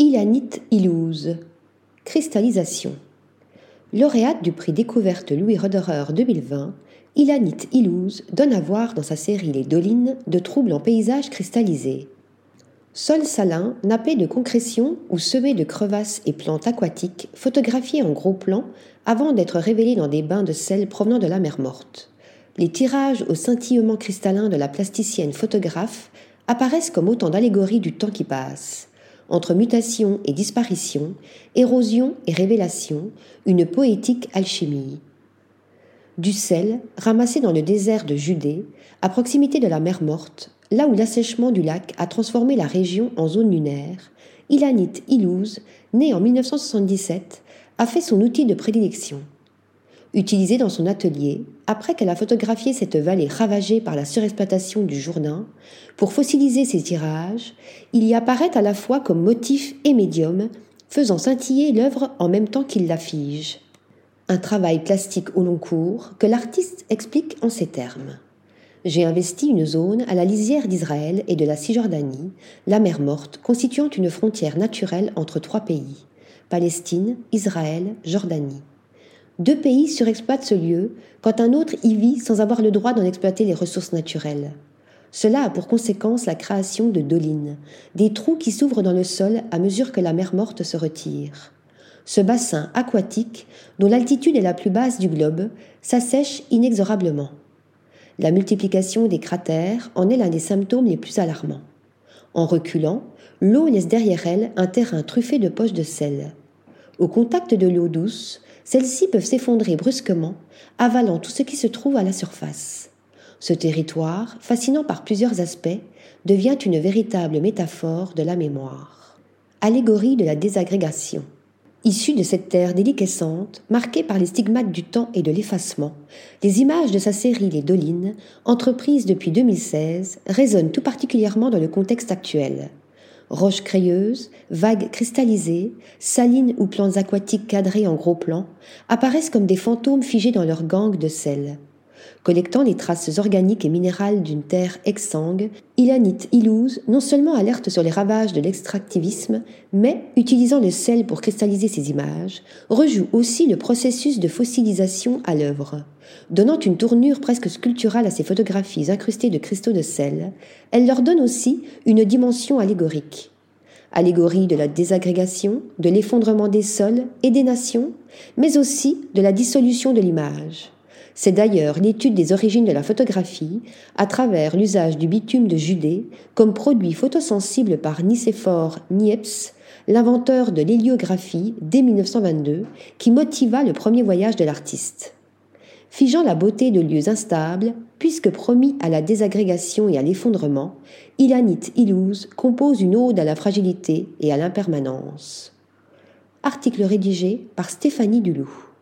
Ilanite Illouz. Cristallisation. Lauréate du prix découverte Louis Roderer 2020, Ilanite Illouz donne à voir dans sa série Les Dolines de troubles en paysage cristallisés. Sol salin, nappé de concrétion ou semé de crevasses et plantes aquatiques, photographiés en gros plan avant d'être révélés dans des bains de sel provenant de la mer morte. Les tirages au scintillement cristallin de la plasticienne photographe apparaissent comme autant d'allégories du temps qui passe. Entre mutation et disparition, érosion et révélation, une poétique alchimie. Du sel, ramassé dans le désert de Judée, à proximité de la mer morte, là où l'assèchement du lac a transformé la région en zone lunaire, Ilanit Ilouz, né en 1977, a fait son outil de prédilection utilisé dans son atelier après qu'elle a photographié cette vallée ravagée par la surexploitation du Jourdain. Pour fossiliser ses tirages, il y apparaît à la fois comme motif et médium, faisant scintiller l'œuvre en même temps qu'il la fige. Un travail plastique au long cours que l'artiste explique en ces termes. J'ai investi une zone à la lisière d'Israël et de la Cisjordanie, la mer morte constituant une frontière naturelle entre trois pays Palestine, Israël, Jordanie. Deux pays surexploitent ce lieu quand un autre y vit sans avoir le droit d'en exploiter les ressources naturelles. Cela a pour conséquence la création de dolines, des trous qui s'ouvrent dans le sol à mesure que la mer morte se retire. Ce bassin aquatique, dont l'altitude est la plus basse du globe, s'assèche inexorablement. La multiplication des cratères en est l'un des symptômes les plus alarmants. En reculant, l'eau laisse derrière elle un terrain truffé de poches de sel. Au contact de l'eau douce, celles-ci peuvent s'effondrer brusquement, avalant tout ce qui se trouve à la surface. Ce territoire, fascinant par plusieurs aspects, devient une véritable métaphore de la mémoire. Allégorie de la désagrégation. Issue de cette terre déliquescente, marquée par les stigmates du temps et de l'effacement, les images de sa série Les Dolines, entreprise depuis 2016, résonnent tout particulièrement dans le contexte actuel roches crayeuses, vagues cristallisées, salines ou plantes aquatiques cadrées en gros plans, apparaissent comme des fantômes figés dans leur gangue de sel. Collectant les traces organiques et minérales d'une terre exsangue, Ilanit Ilouz non seulement alerte sur les ravages de l'extractivisme, mais, utilisant le sel pour cristalliser ses images, rejoue aussi le processus de fossilisation à l'œuvre. Donnant une tournure presque sculpturale à ses photographies incrustées de cristaux de sel, elle leur donne aussi une dimension allégorique. Allégorie de la désagrégation, de l'effondrement des sols et des nations, mais aussi de la dissolution de l'image. C'est d'ailleurs l'étude des origines de la photographie à travers l'usage du bitume de Judée comme produit photosensible par Nicéphore Niepce, l'inventeur de l'héliographie dès 1922, qui motiva le premier voyage de l'artiste. Figeant la beauté de lieux instables, puisque promis à la désagrégation et à l'effondrement, Ilanit Ilouz compose une ode à la fragilité et à l'impermanence. Article rédigé par Stéphanie Duloup.